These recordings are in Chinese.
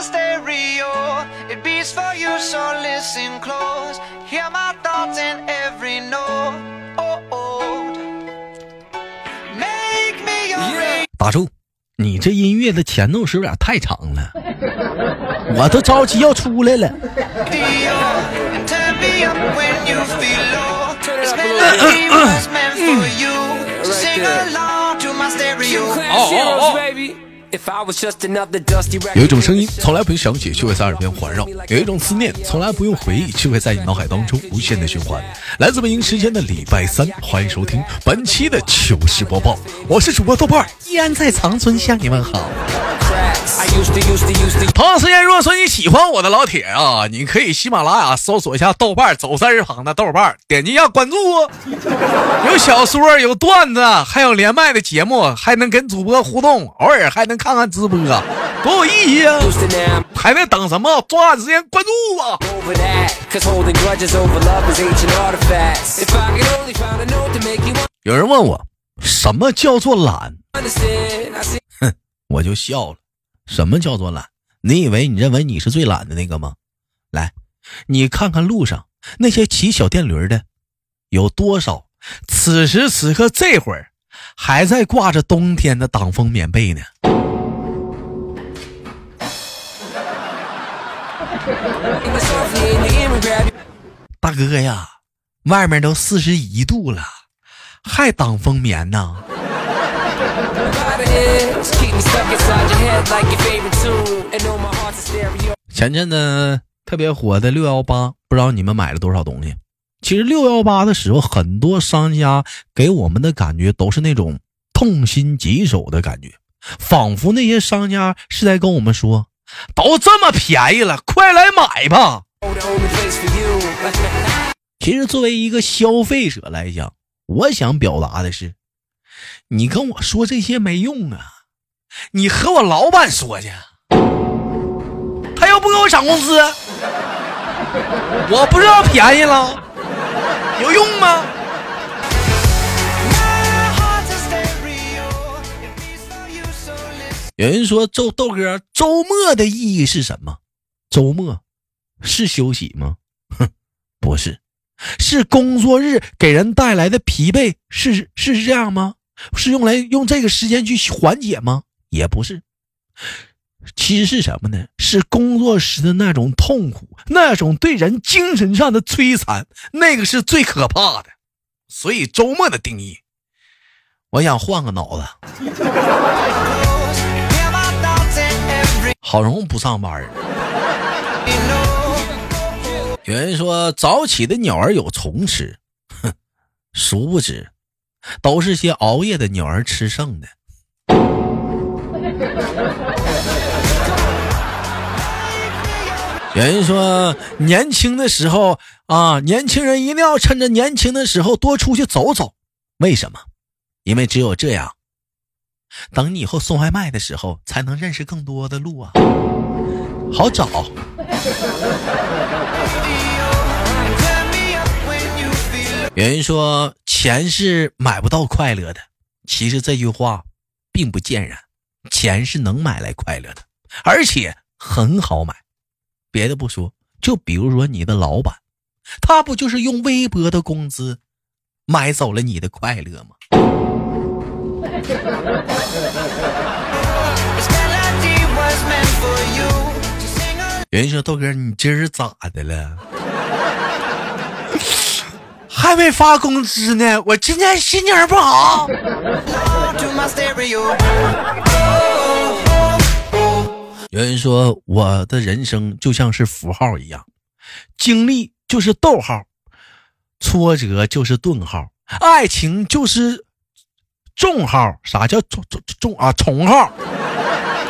a stereo. It beats for you, so listen close. Hear my thoughts in every note. Make me your radio. 打住！你这音乐的前奏是不是有点太长了？我都着急要出来了。turn me 有一.种声音从来不用想起，却会在耳边环绕；有一种思念从来不用回忆，却会在你脑海当中无限的循环。来自北京时间的礼拜三，欢迎收听本期的糗事播报，我是主播豆瓣儿，依然在长春向你问好。同样时间，如果说你喜欢我的老铁啊，你可以喜马拉雅搜索一下豆瓣儿走字儿旁的豆瓣儿，点击一下关注哦。有小说，有段子，还有连麦的节目，还能跟主播互动，偶尔还能看看直播，多有意义啊！还在等什么？抓紧时间关注吧！有人问我什么叫做懒？哼，我就笑了。什么叫做懒？你以为你认为你是最懒的那个吗？来，你看看路上那些骑小电驴的，有多少此时此刻这会儿还在挂着冬天的挡风棉被呢？大哥呀外面都四十一度了还挡风棉呢？前阵子特别火的六幺八不知道你们买了多少东西。其实六幺八的时候很多商家给我们的感觉都是那种痛心疾首的感觉仿佛那些商家是在跟我们说都这么便宜了，快来买吧 其实作为一个消费者来讲，我想表达的是，你跟我说这些没用啊，你和我老板说去，他又不给我涨工资，我不知道便宜了，有用吗？有人说周豆哥，周末的意义是什么？周末是休息吗？哼，不是，是工作日给人带来的疲惫，是是这样吗？是用来用这个时间去缓解吗？也不是，其实是什么呢？是工作时的那种痛苦，那种对人精神上的摧残，那个是最可怕的。所以周末的定义，我想换个脑子。好容易不上班儿。有人说早起的鸟儿有虫吃，哼，殊不知都是些熬夜的鸟儿吃剩的。有人说年轻的时候啊，年轻人一定要趁着年轻的时候多出去走走。为什么？因为只有这样，等你以后送外卖的时候，才能认识更多的路啊，好找。有人说钱是买不到快乐的，其实这句话并不见然，钱是能买来快乐的，而且很好买。别的不说，就比如说你的老板，他不就是用微薄的工资买走了你的快乐吗？有人说豆哥，你今儿咋的了？还没发工资呢，我今天心情不好。有人说我的人生就像是符号一样，经历就是逗号，挫折就是顿号，爱情就是重号。啥叫重重重啊？重号。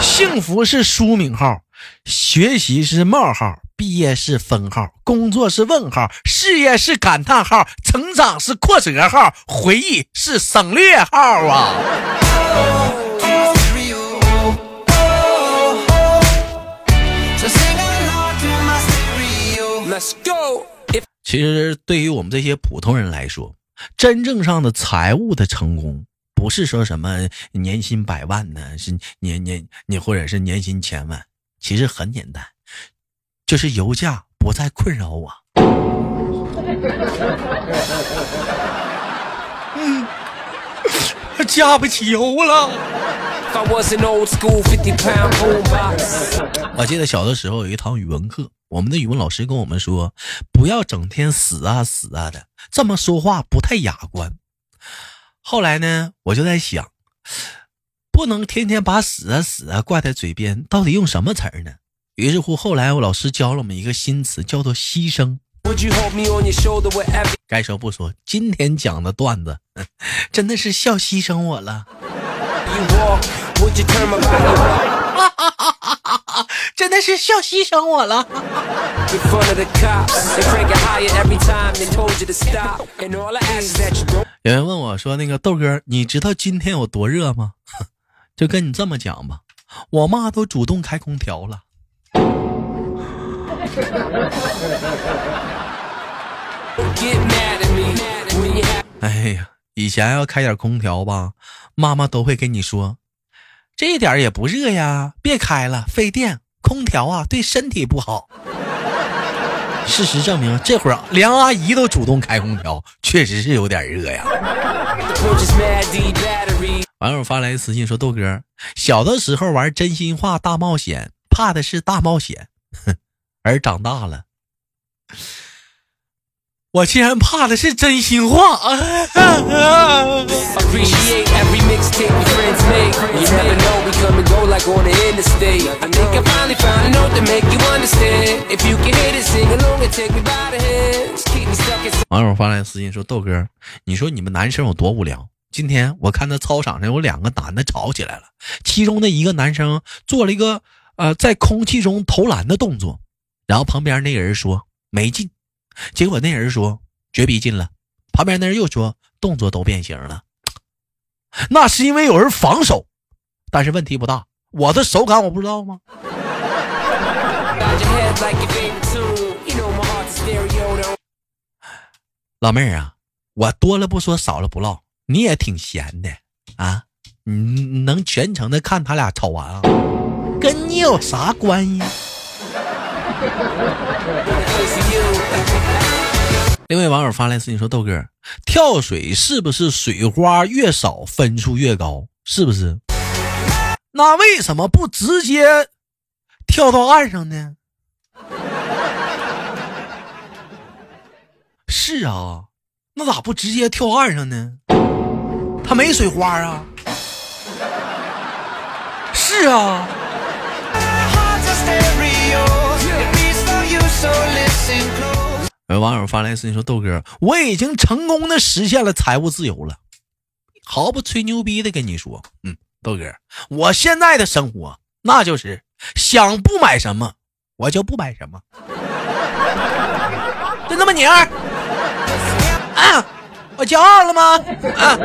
幸福是书名号，学习是冒号，毕业是分号，工作是问号，事业是感叹号，成长是扩折号，回忆是省略号啊。其实对于我们这些普通人来说，真正上的财务的成功，不是说什么年薪百万呢，是年年你或者是年薪千万。其实很简单，就是油价不再困扰我。嗯，加不起油了。If I was an old school 50 pound boombox. 我记得小的时候有一堂语文课，我们的语文老师跟我们说，不要整天死啊死啊的，这么说话不太雅观。后来呢，我就在想，不能天天把死啊死啊挂在嘴边，到底用什么词儿呢？于是乎，后来我老师教了我们一个新词，叫做牺牲。该说不说，今天讲的段子真的是笑牺牲我了，真的是笑牺牲我了。有人问我说：“那个豆哥，你知道今天有多热吗？” 就跟你这么讲吧，我妈都主动开空调了。哎呀，以前要开点空调吧，妈妈都会跟你说，这一点也不热呀，别开了，费电。空调啊，对身体不好。事实证明，这会儿连阿姨都主动开空调，确实是有点热呀。网友发来私信说：“豆哥，小的时候玩真心话大冒险，怕的是大冒险，而长大了，我竟然怕的是真心话。网友发来私信说：“豆哥，你说你们男生有多无聊？今天我看到操场上有两个男的吵起来了，其中的一个男生做了一个呃在空气中投篮的动作，然后旁边那个人说没进，结果那人说绝逼进了，旁边那人又说动作都变形了，那是因为有人防守，但是问题不大，我的手感我不知道吗？老妹儿啊，我多了不说，少了不唠，你也挺闲的。啊，你能全程的看他俩吵完啊，跟你有啥关系？另外网友发来私信说：“豆哥，跳水是不是水花越少分数越高？是不是？那为什么不直接跳到岸上呢？” 是啊，那咋不直接跳岸上呢？他没水花啊。是啊，有网友发来私信说：“豆哥，我已经成功的实现了财务自由了，毫不吹牛逼的跟你说，嗯，豆哥，我现在的生活那就是想不买什么我就不买什么，就那么拧儿。啊，我骄傲了吗？啊。”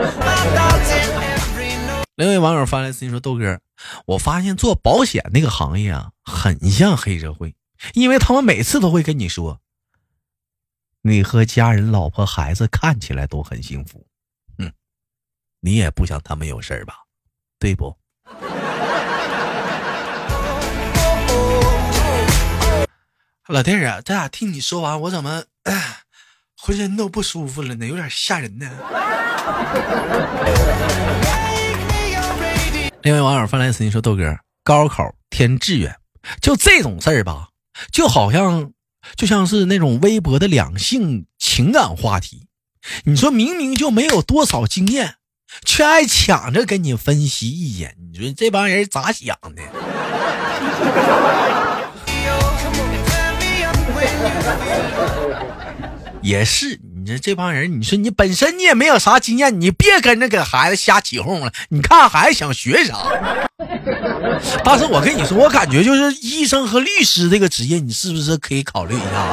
另一位网友发来私信说：“豆哥，我发现做保险那个行业啊，很像黑社会，因为他们每次都会跟你说，你和家人、老婆、孩子看起来都很幸福，嗯，你也不想他们有事儿吧？对不？”老弟儿啊，这俩听你说完，我怎么、哎浑身都不舒服了呢？有点吓人呢。另外网友发来私信说：“豆哥，高考填志愿，就这种事儿吧，就好像就像是那种微博的两性情感话题。你说明明就没有多少经验，却爱抢着跟你分析意见，你说这帮人咋想的？也是，你说这帮人，你说你本身你也没有啥经验，你别跟着给孩子瞎起哄了。你看孩子想学啥？但是我跟你说，我感觉就是医生和律师这个职业，你是不是可以考虑一下？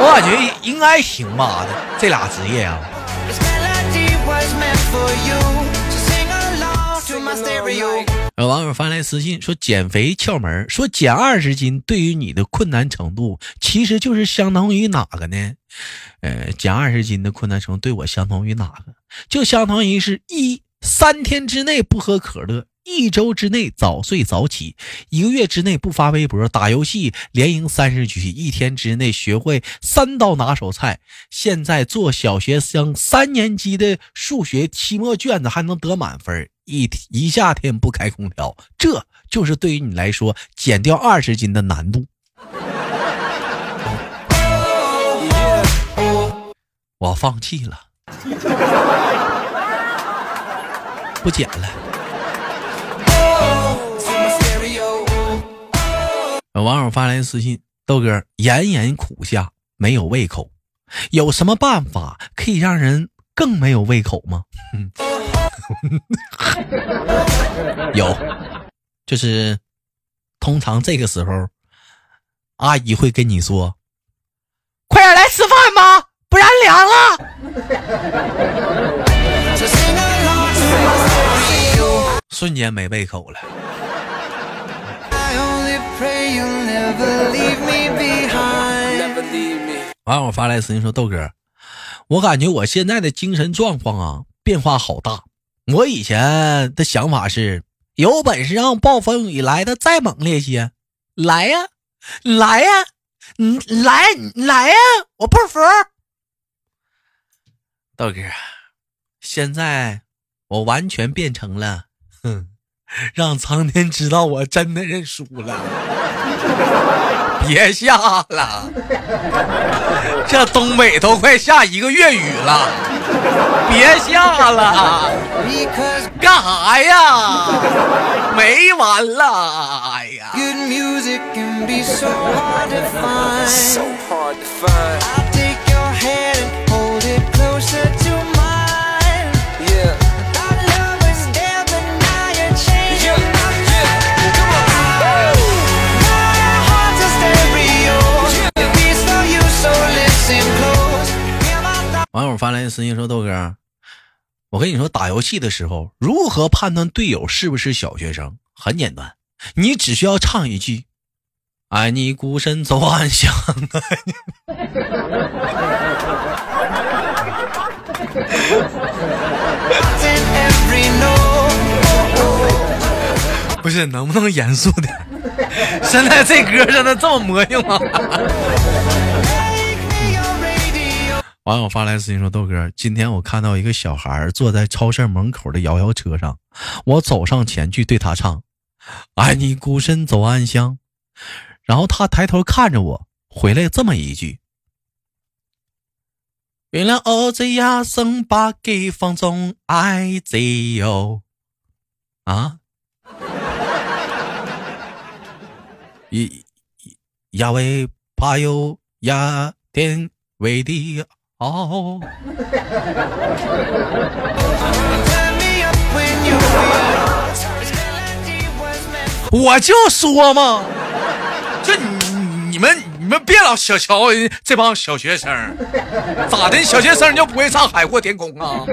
我感觉应该行吧，这俩职业啊。有网友发来私信说，减肥窍门，说减二十斤对于你的困难程度，其实就是相当于哪个呢？呃，减二十斤的困难程度对我相当于哪个？就相当于是一三天之内不喝可乐，一周之内早睡早起，一个月之内不发微博，打游戏连赢三十局，一天之内学会三道拿手菜。现在做小学生三年级的数学期末卷子还能得满分，一一夏天不开空调，这就是对于你来说减掉二十斤的难度。我放弃了，不减了。网友发来私信：豆哥，炎炎苦夏没有胃口，有什么办法可以让人更没有胃口吗？有，就是通常这个时候，阿姨会跟你说：“快点来吃饭吧，不然凉了。”瞬间没胃口了。Never leave me behind. Never leave me. 完，我发来私信说：“豆哥，我感觉我现在的精神状况啊变化好大。我以前的想法是，有本事让暴风雨来的再猛烈些，来呀，来呀，你来来呀，我不服。豆哥，现在我完全变成了，哼，让苍天知道我真的认输了。” 别下了，这东北都快下一个月雨了，别下了干啥呀？没完了，哎呀！私信说：“豆哥，我跟你说，打游戏的时候如何判断队友是不是小学生？很简单，你只需要唱一句：‘爱你孤身走暗巷。’不是，能不能严肃点？现在这歌真的这么魔性吗？”网友发来私信说：“豆哥，今天我看到一个小孩坐在超市门口的摇摇车上，我走上前去对他唱：‘爱你孤身走暗巷。’然后他抬头看着我，回来这么一句：‘原来我这样生把给放纵爱自由。’啊？一亚威怕有雅典为地哦，我就说嘛，这你你们你们别老小瞧这帮小学生，咋的小学生就不会唱海阔天空啊？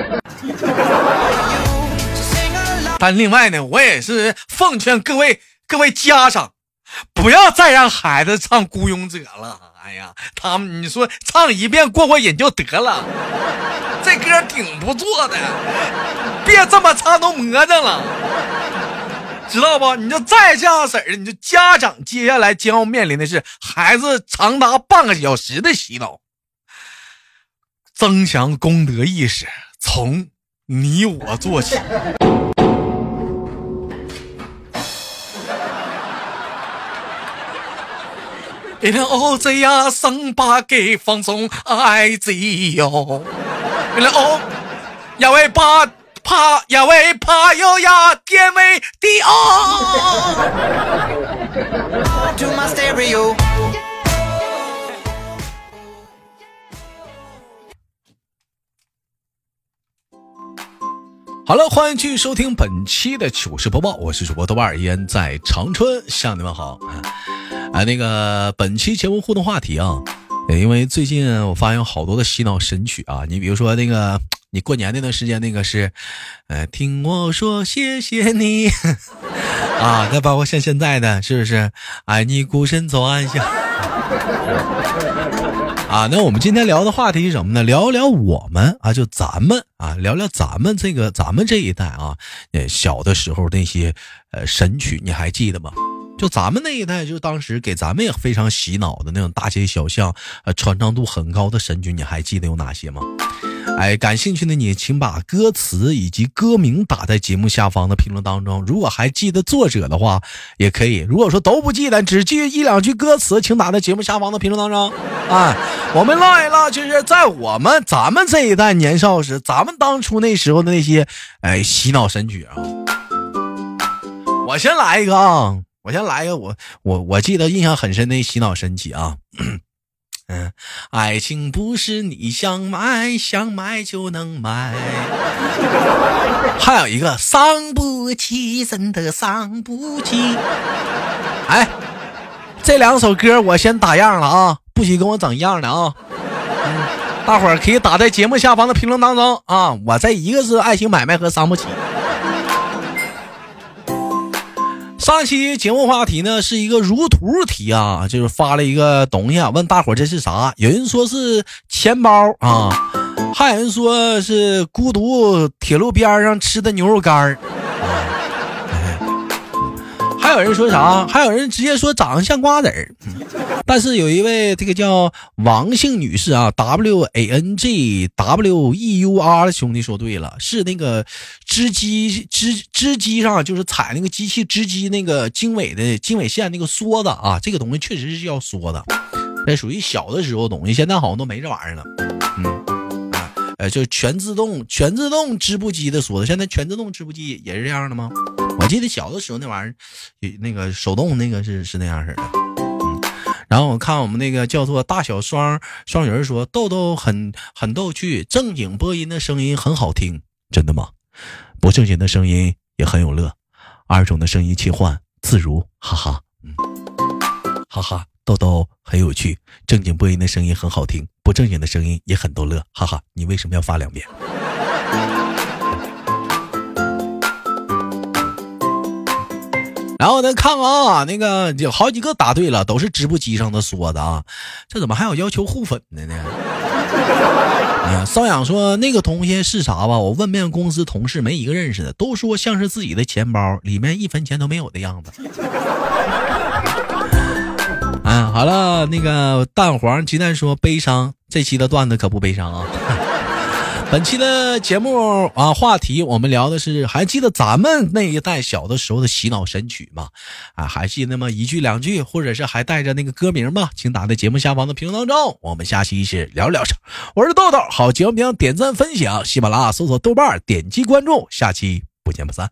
但另外呢，我也是奉劝各位各位家长，不要再让孩子唱孤勇者了。哎呀，他们你说唱一遍过过瘾就得了，这歌挺不错的，别这么唱都魔怔了。知道不？你就再这样式儿，你就家长接下来将要面临的是孩子长达半个小时的洗脑，增强公德意识，从你我做起。一辆欧这呀，生把给放纵爱自由。一辆欧，呀喂怕怕呀喂怕有呀天为的哦。to my stereo. 好了，欢迎继续收听本期的糗事播报，我是主播豆瓣儿，依然在长春向你们好。啊，那个本期节目互动话题啊，因为最近我发现有好多的洗脑神曲啊，你比如说那个你过年那段时间那个是，呃，听我说谢谢你 啊，再包括像现在的是不是？爱你孤身走暗巷。啊，那我们今天聊的话题是什么呢？聊聊我们啊，就咱们啊，聊聊咱们这个咱们这一代啊，呃，小的时候那些呃神曲，你还记得吗？就咱们那一代，就当时给咱们也非常洗脑的那种大街小巷，呃，传唱度很高的神曲，你还记得有哪些吗？哎，感兴趣的你，请把歌词以及歌名打在节目下方的评论当中。如果还记得作者的话，也可以。如果说都不记得，只记一两句歌词，请打在节目下方的评论当中。哎，我们唠一唠，就是在我们咱们这一代年少时，咱们当初那时候的那些哎洗脑神曲啊。我先来一个啊，我先来一个，我我我记得印象很深的洗脑神曲啊。嗯，爱情不是你想买想买就能买。还有一个伤不起，真的伤不起。哎，这两首歌我先打样了啊，不许跟我整一样的啊。嗯，大伙儿可以打在节目下方的评论当中啊。我这一个是爱情买卖和伤不起。上期节目话题呢是一个如图题啊，就是发了一个东西啊，问大伙这是啥？有人说是钱包啊，还有人说是孤独铁路边上吃的牛肉干儿。还有人说啥？还有人直接说长得像瓜子儿。但是有一位这个叫王姓女士啊，W A N G W E U R 的兄弟说对了，是那个织机织织机上就是踩那个机器织机那个经纬的经纬线那个梭子啊，这个东西确实是叫梭子，那属于小的时候东西，现在好像都没这玩意儿了。嗯，啊，呃，就全自动全自动织布机的梭子，现在全自动织布机也是这样的吗？我记得小的时候那玩意儿，那个手动那个是是那样式的。然后我看我们那个叫做大小双双人说豆豆很很逗趣，正经播音的声音很好听，真的吗？不正经的声音也很有乐，二种的声音切换自如，哈哈，嗯，哈哈，豆豆很有趣，正经播音的声音很好听，不正经的声音也很逗乐，哈哈，你为什么要发两遍？然后咱看看啊，那个有好几个答对了，都是织布机上的梭子啊。这怎么还有要求互粉的呢？啊，瘙痒说那个东西是啥吧？我问遍公司同事，没一个认识的，都说像是自己的钱包，里面一分钱都没有的样子。啊，好了，那个蛋黄鸡蛋说悲伤，这期的段子可不悲伤啊。本期的节目啊，话题我们聊的是，还记得咱们那一代小的时候的洗脑神曲吗？啊，还记得那么一句两句，或者是还带着那个歌名吗？请打在节目下方的评论当中。我们下期一起聊聊啥？我是豆豆，好节目别忘点赞分享，喜马拉雅搜索豆瓣点击关注，下期不见不散。